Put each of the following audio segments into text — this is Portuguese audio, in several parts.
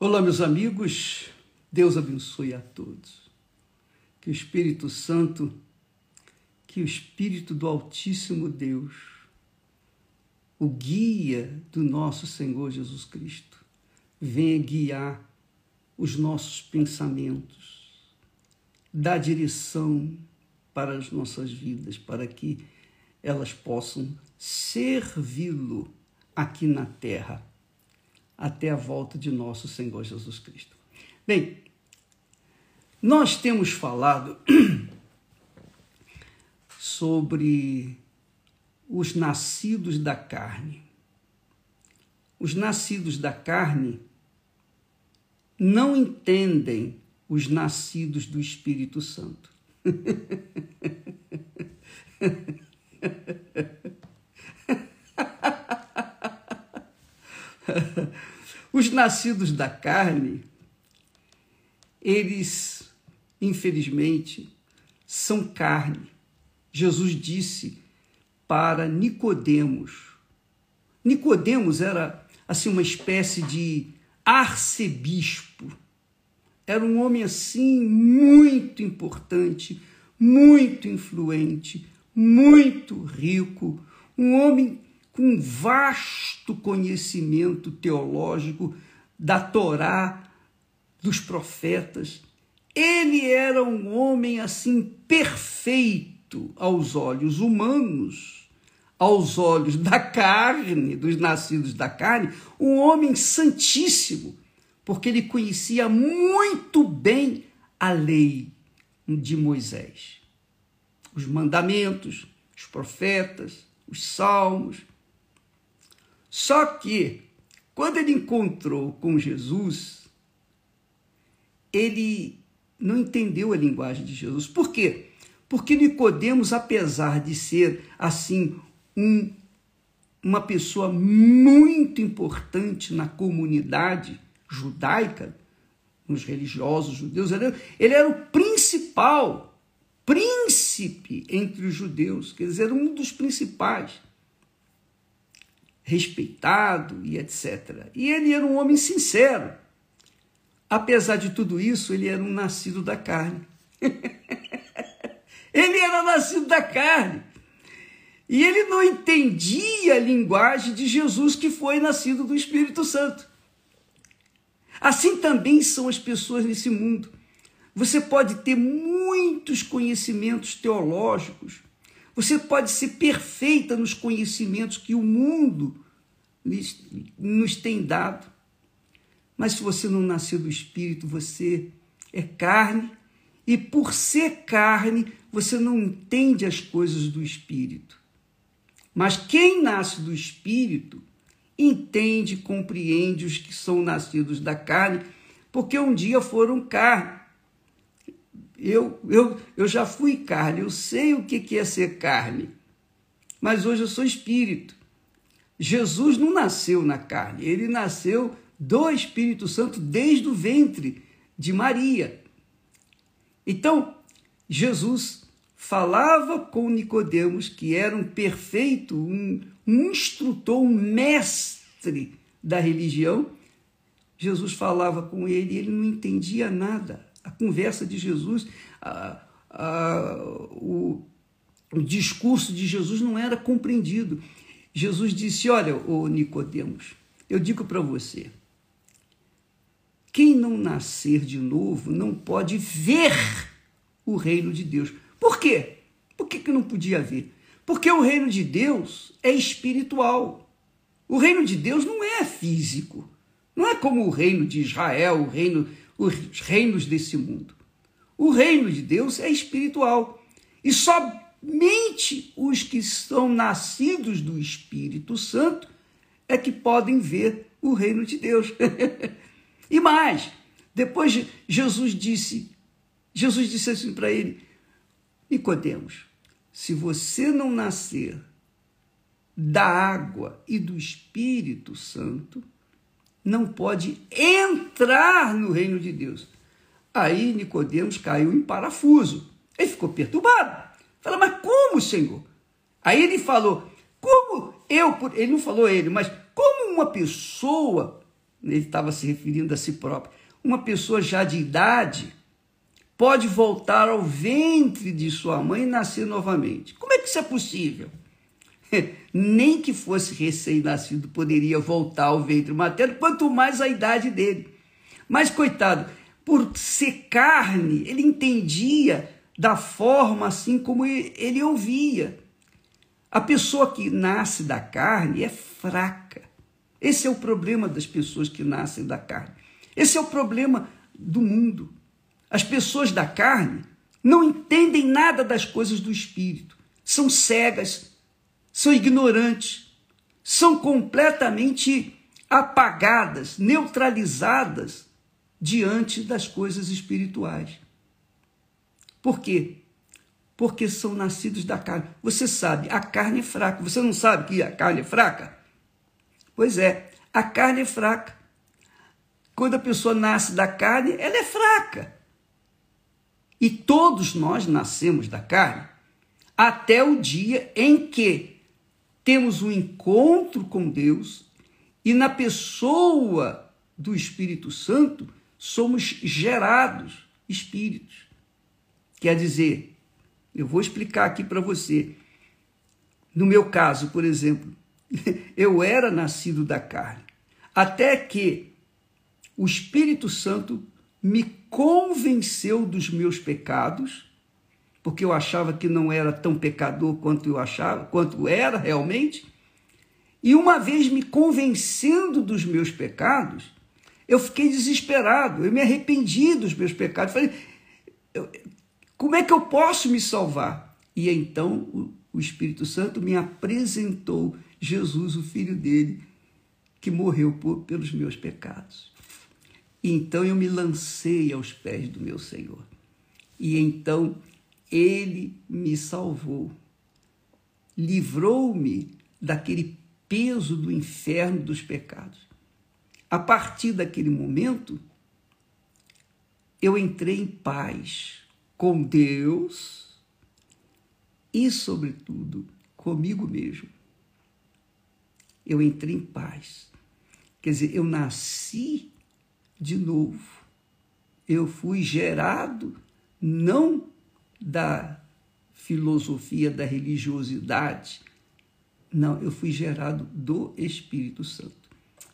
Olá, meus amigos, Deus abençoe a todos. Que o Espírito Santo, que o Espírito do Altíssimo Deus, o guia do nosso Senhor Jesus Cristo, venha guiar os nossos pensamentos, dar direção para as nossas vidas, para que elas possam servi-lo aqui na terra até a volta de nosso Senhor Jesus Cristo. Bem, nós temos falado sobre os nascidos da carne. Os nascidos da carne não entendem os nascidos do Espírito Santo. Os nascidos da carne, eles, infelizmente, são carne. Jesus disse para Nicodemos. Nicodemos era assim uma espécie de arcebispo. Era um homem assim muito importante, muito influente, muito rico, um homem com vasto conhecimento teológico da Torá, dos profetas. Ele era um homem assim perfeito aos olhos humanos, aos olhos da carne, dos nascidos da carne, um homem santíssimo, porque ele conhecia muito bem a lei de Moisés, os mandamentos, os profetas, os salmos, só que, quando ele encontrou com Jesus, ele não entendeu a linguagem de Jesus. Por quê? Porque Nicodemos, apesar de ser assim um, uma pessoa muito importante na comunidade judaica, nos religiosos judeus, ele era o principal príncipe entre os judeus, quer dizer, um dos principais respeitado e etc. E ele era um homem sincero. Apesar de tudo isso, ele era um nascido da carne. ele era nascido da carne. E ele não entendia a linguagem de Jesus que foi nascido do Espírito Santo. Assim também são as pessoas nesse mundo. Você pode ter muitos conhecimentos teológicos, você pode ser perfeita nos conhecimentos que o mundo nos tem dado. Mas se você não nasceu do Espírito, você é carne, e por ser carne, você não entende as coisas do Espírito. Mas quem nasce do Espírito entende e compreende os que são nascidos da carne, porque um dia foram carne. Eu, eu, eu já fui carne, eu sei o que é ser carne, mas hoje eu sou espírito. Jesus não nasceu na carne, ele nasceu do Espírito Santo desde o ventre de Maria. Então, Jesus falava com Nicodemos, que era um perfeito, um, um instrutor, um mestre da religião. Jesus falava com ele e ele não entendia nada a conversa de Jesus, a, a, o, o discurso de Jesus não era compreendido. Jesus disse: Olha, o Nicodemos, eu digo para você, quem não nascer de novo não pode ver o reino de Deus. Por quê? Por que, que não podia ver? Porque o reino de Deus é espiritual. O reino de Deus não é físico. Não é como o reino de Israel, o reino os reinos desse mundo. O reino de Deus é espiritual. E somente os que são nascidos do Espírito Santo é que podem ver o reino de Deus. e mais, depois Jesus disse, Jesus disse assim para ele: Nicodemos, se você não nascer da água e do Espírito Santo, não pode entrar no reino de Deus. Aí Nicodemos caiu em parafuso. Ele ficou perturbado. Fala, mas como, Senhor? Aí ele falou, como eu, ele não falou ele, mas como uma pessoa ele estava se referindo a si próprio, uma pessoa já de idade pode voltar ao ventre de sua mãe e nascer novamente. Como é que isso é possível? Nem que fosse recém-nascido poderia voltar ao ventre materno, quanto mais a idade dele. Mas, coitado, por ser carne, ele entendia da forma assim como ele ouvia. A pessoa que nasce da carne é fraca. Esse é o problema das pessoas que nascem da carne. Esse é o problema do mundo. As pessoas da carne não entendem nada das coisas do espírito. São cegas, são ignorantes, são completamente apagadas, neutralizadas diante das coisas espirituais. Por quê? Porque são nascidos da carne. Você sabe, a carne é fraca. Você não sabe que a carne é fraca? Pois é, a carne é fraca. Quando a pessoa nasce da carne, ela é fraca. E todos nós nascemos da carne até o dia em que temos um encontro com Deus e na pessoa do Espírito Santo somos gerados espíritos. Quer dizer, eu vou explicar aqui para você. No meu caso, por exemplo, eu era nascido da carne, até que o Espírito Santo me convenceu dos meus pecados, porque eu achava que não era tão pecador quanto eu achava, quanto era realmente. E uma vez me convencendo dos meus pecados, eu fiquei desesperado, eu me arrependi dos meus pecados. Falei, como é que eu posso me salvar? E então o Espírito Santo me apresentou Jesus, o filho dele, que morreu por, pelos meus pecados. E então eu me lancei aos pés do meu Senhor. E então ele me salvou, livrou-me daquele peso do inferno dos pecados. A partir daquele momento, eu entrei em paz com Deus e, sobretudo, comigo mesmo. Eu entrei em paz. Quer dizer, eu nasci de novo. Eu fui gerado não da filosofia da religiosidade, não, eu fui gerado do Espírito Santo.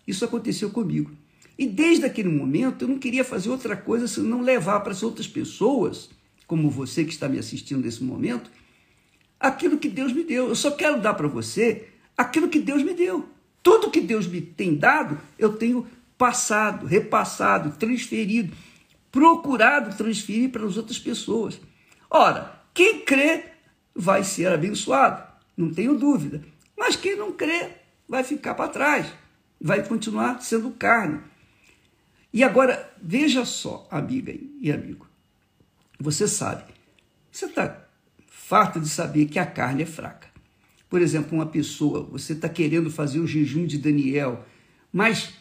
Isso aconteceu comigo. E desde aquele momento eu não queria fazer outra coisa senão levar para as outras pessoas, como você que está me assistindo nesse momento, aquilo que Deus me deu. Eu só quero dar para você aquilo que Deus me deu. Tudo que Deus me tem dado, eu tenho passado, repassado, transferido, procurado transferir para as outras pessoas. Ora, quem crê vai ser abençoado, não tenho dúvida. Mas quem não crê vai ficar para trás, vai continuar sendo carne. E agora, veja só, amiga e amigo, você sabe, você está farto de saber que a carne é fraca. Por exemplo, uma pessoa, você está querendo fazer o jejum de Daniel, mas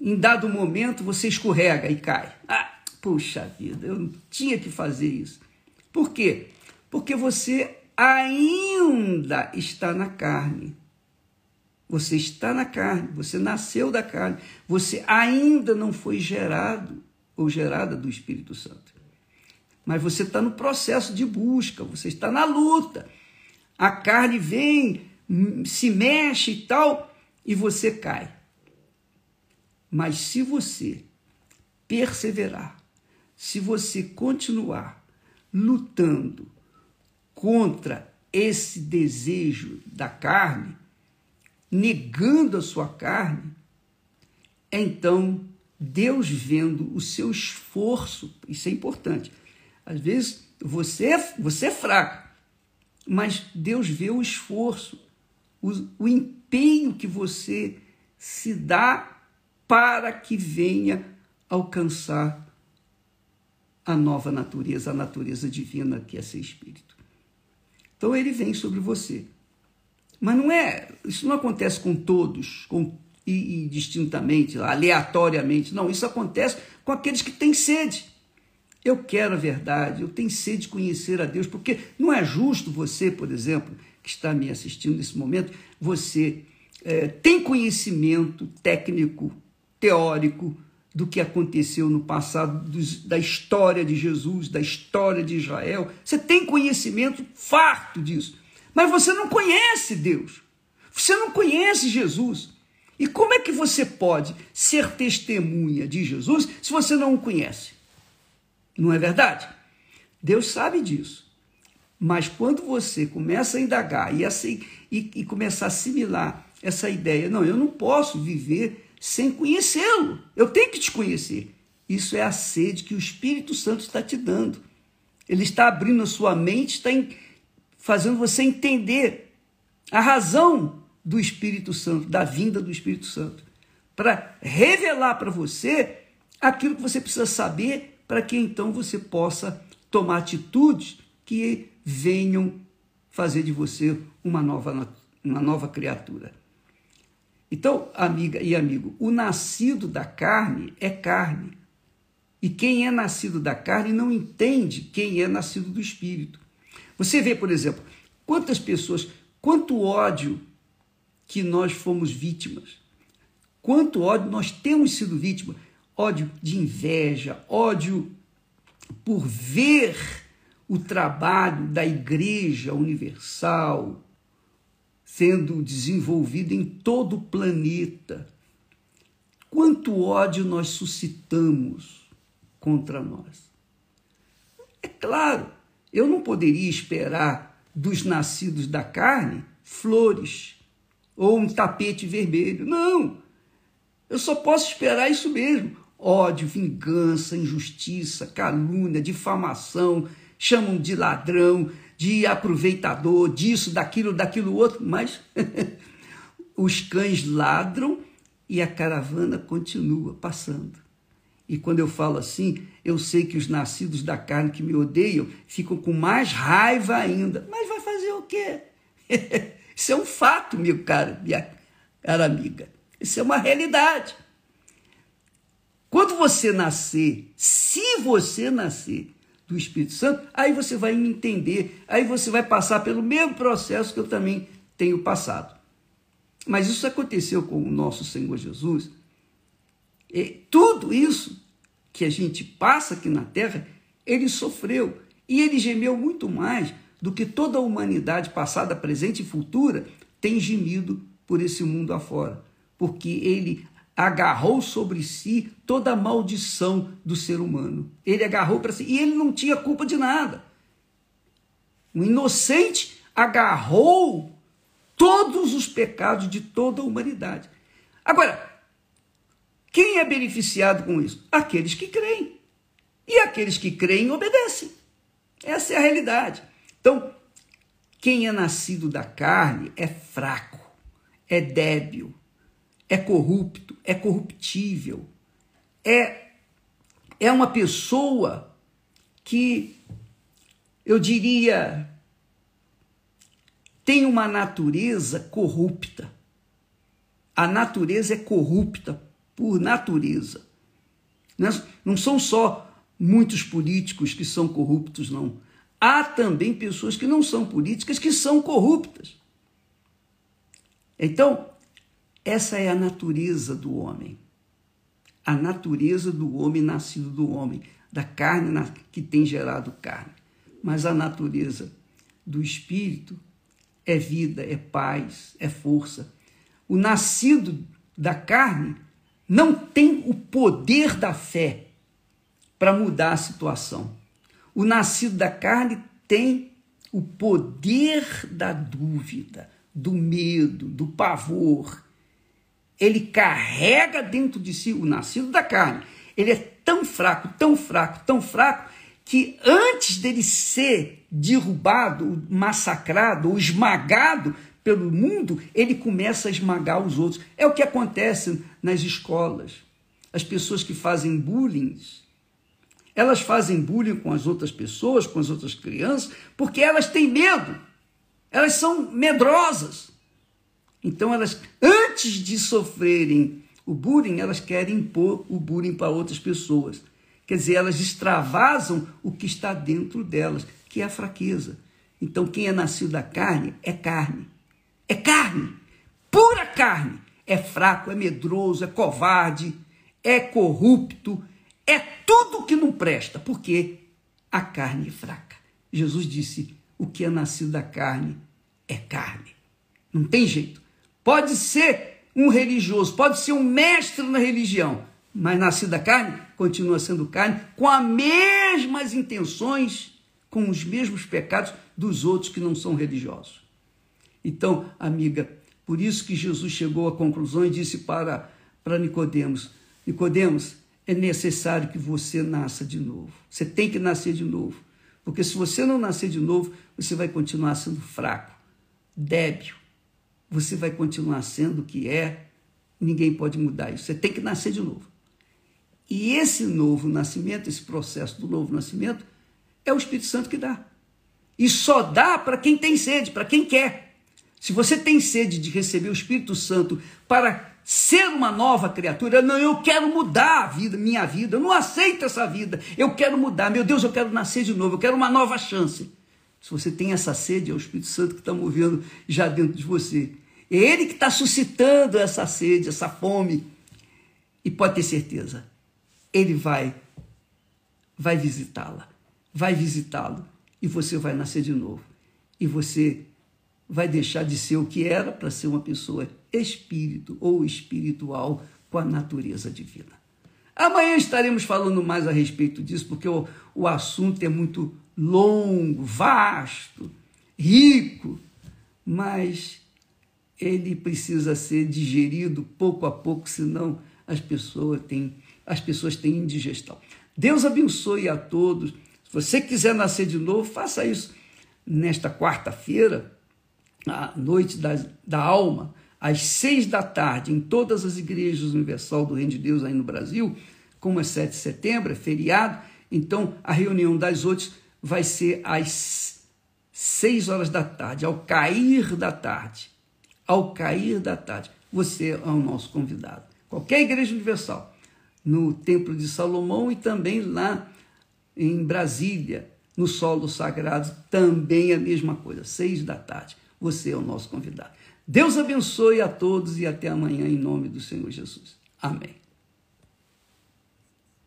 em dado momento você escorrega e cai. Ah, puxa vida, eu não tinha que fazer isso. Por quê? Porque você ainda está na carne. Você está na carne, você nasceu da carne, você ainda não foi gerado ou gerada do Espírito Santo. Mas você está no processo de busca, você está na luta. A carne vem, se mexe e tal, e você cai. Mas se você perseverar, se você continuar lutando contra esse desejo da carne, negando a sua carne, então Deus vendo o seu esforço, isso é importante. Às vezes você é, você é fraco, mas Deus vê o esforço, o, o empenho que você se dá para que venha alcançar a nova natureza, a natureza divina que é ser espírito. Então ele vem sobre você. Mas não é, isso não acontece com todos, com e, e distintamente, aleatoriamente. Não, isso acontece com aqueles que têm sede. Eu quero a verdade, eu tenho sede de conhecer a Deus, porque não é justo você, por exemplo, que está me assistindo nesse momento, você é, tem conhecimento técnico teórico do que aconteceu no passado, da história de Jesus, da história de Israel. Você tem conhecimento farto disso. Mas você não conhece Deus. Você não conhece Jesus. E como é que você pode ser testemunha de Jesus se você não o conhece? Não é verdade? Deus sabe disso. Mas quando você começa a indagar e, assim, e, e começar a assimilar essa ideia, não, eu não posso viver sem conhecê-lo, eu tenho que te conhecer. Isso é a sede que o Espírito Santo está te dando. Ele está abrindo a sua mente, está fazendo você entender a razão do Espírito Santo, da vinda do Espírito Santo, para revelar para você aquilo que você precisa saber para que então você possa tomar atitudes que venham fazer de você uma nova, uma nova criatura. Então, amiga e amigo, o nascido da carne é carne. E quem é nascido da carne não entende quem é nascido do espírito. Você vê, por exemplo, quantas pessoas, quanto ódio que nós fomos vítimas. Quanto ódio nós temos sido vítimas. Ódio de inveja, ódio por ver o trabalho da Igreja Universal sendo desenvolvido em todo o planeta. Quanto ódio nós suscitamos contra nós. É claro, eu não poderia esperar dos nascidos da carne flores ou um tapete vermelho. Não! Eu só posso esperar isso mesmo. Ódio, vingança, injustiça, calúnia, difamação, chamam de ladrão, de aproveitador, disso, daquilo, daquilo outro, mas os cães ladram e a caravana continua passando. E quando eu falo assim, eu sei que os nascidos da carne que me odeiam ficam com mais raiva ainda. Mas vai fazer o quê? Isso é um fato, meu caro, minha cara amiga. Isso é uma realidade. Quando você nascer, se você nascer do Espírito Santo, aí você vai entender, aí você vai passar pelo mesmo processo que eu também tenho passado. Mas isso aconteceu com o nosso Senhor Jesus. E tudo isso que a gente passa aqui na terra, ele sofreu. E ele gemeu muito mais do que toda a humanidade passada, presente e futura tem gemido por esse mundo afora. Porque ele agarrou sobre si toda a maldição do ser humano. Ele agarrou para si e ele não tinha culpa de nada. O inocente agarrou todos os pecados de toda a humanidade. Agora, quem é beneficiado com isso? Aqueles que creem. E aqueles que creem obedecem. Essa é a realidade. Então, quem é nascido da carne é fraco, é débil, é corrupto, é corruptível, é, é uma pessoa que, eu diria, tem uma natureza corrupta. A natureza é corrupta por natureza. Não são só muitos políticos que são corruptos, não. Há também pessoas que não são políticas que são corruptas. Então, essa é a natureza do homem. A natureza do homem nascido do homem, da carne que tem gerado carne. Mas a natureza do espírito é vida, é paz, é força. O nascido da carne não tem o poder da fé para mudar a situação. O nascido da carne tem o poder da dúvida, do medo, do pavor, ele carrega dentro de si o nascido da carne. Ele é tão fraco, tão fraco, tão fraco, que antes dele ser derrubado, massacrado ou esmagado pelo mundo, ele começa a esmagar os outros. É o que acontece nas escolas. As pessoas que fazem bullying, elas fazem bullying com as outras pessoas, com as outras crianças, porque elas têm medo. Elas são medrosas. Então, elas, antes de sofrerem o bullying, elas querem impor o bullying para outras pessoas. Quer dizer, elas extravasam o que está dentro delas, que é a fraqueza. Então, quem é nascido da carne é carne. É carne, pura carne. É fraco, é medroso, é covarde, é corrupto, é tudo que não presta, porque a carne é fraca. Jesus disse: o que é nascido da carne é carne. Não tem jeito. Pode ser um religioso, pode ser um mestre na religião, mas nascido da carne continua sendo carne, com as mesmas intenções, com os mesmos pecados dos outros que não são religiosos. Então, amiga, por isso que Jesus chegou à conclusão e disse para, para Nicodemos: Nicodemos, é necessário que você nasça de novo. Você tem que nascer de novo. Porque se você não nascer de novo, você vai continuar sendo fraco, débil. Você vai continuar sendo o que é. Ninguém pode mudar isso. Você tem que nascer de novo. E esse novo nascimento, esse processo do novo nascimento, é o Espírito Santo que dá. E só dá para quem tem sede, para quem quer. Se você tem sede de receber o Espírito Santo para ser uma nova criatura, não, eu quero mudar a vida, minha vida, eu não aceito essa vida, eu quero mudar, meu Deus, eu quero nascer de novo, eu quero uma nova chance. Se você tem essa sede, é o Espírito Santo que está movendo já dentro de você. É Ele que está suscitando essa sede, essa fome. E pode ter certeza, Ele vai, vai visitá-la, vai visitá-lo, e você vai nascer de novo. E você vai deixar de ser o que era para ser uma pessoa espírito ou espiritual com a natureza divina. Amanhã estaremos falando mais a respeito disso, porque o, o assunto é muito longo, vasto, rico, mas ele precisa ser digerido pouco a pouco, senão as pessoas têm, as pessoas têm indigestão. Deus abençoe a todos. Se você quiser nascer de novo, faça isso nesta quarta-feira, a noite da, da alma, às seis da tarde, em todas as igrejas universal do Reino de Deus aí no Brasil, como é 7 de setembro, é feriado, então a reunião das oito vai ser às seis horas da tarde, ao cair da tarde. Ao cair da tarde. Você é o nosso convidado. Qualquer igreja universal, no Templo de Salomão e também lá em Brasília, no solo sagrado, também a mesma coisa, seis da tarde você é o nosso convidado. Deus abençoe a todos e até amanhã, em nome do Senhor Jesus. Amém.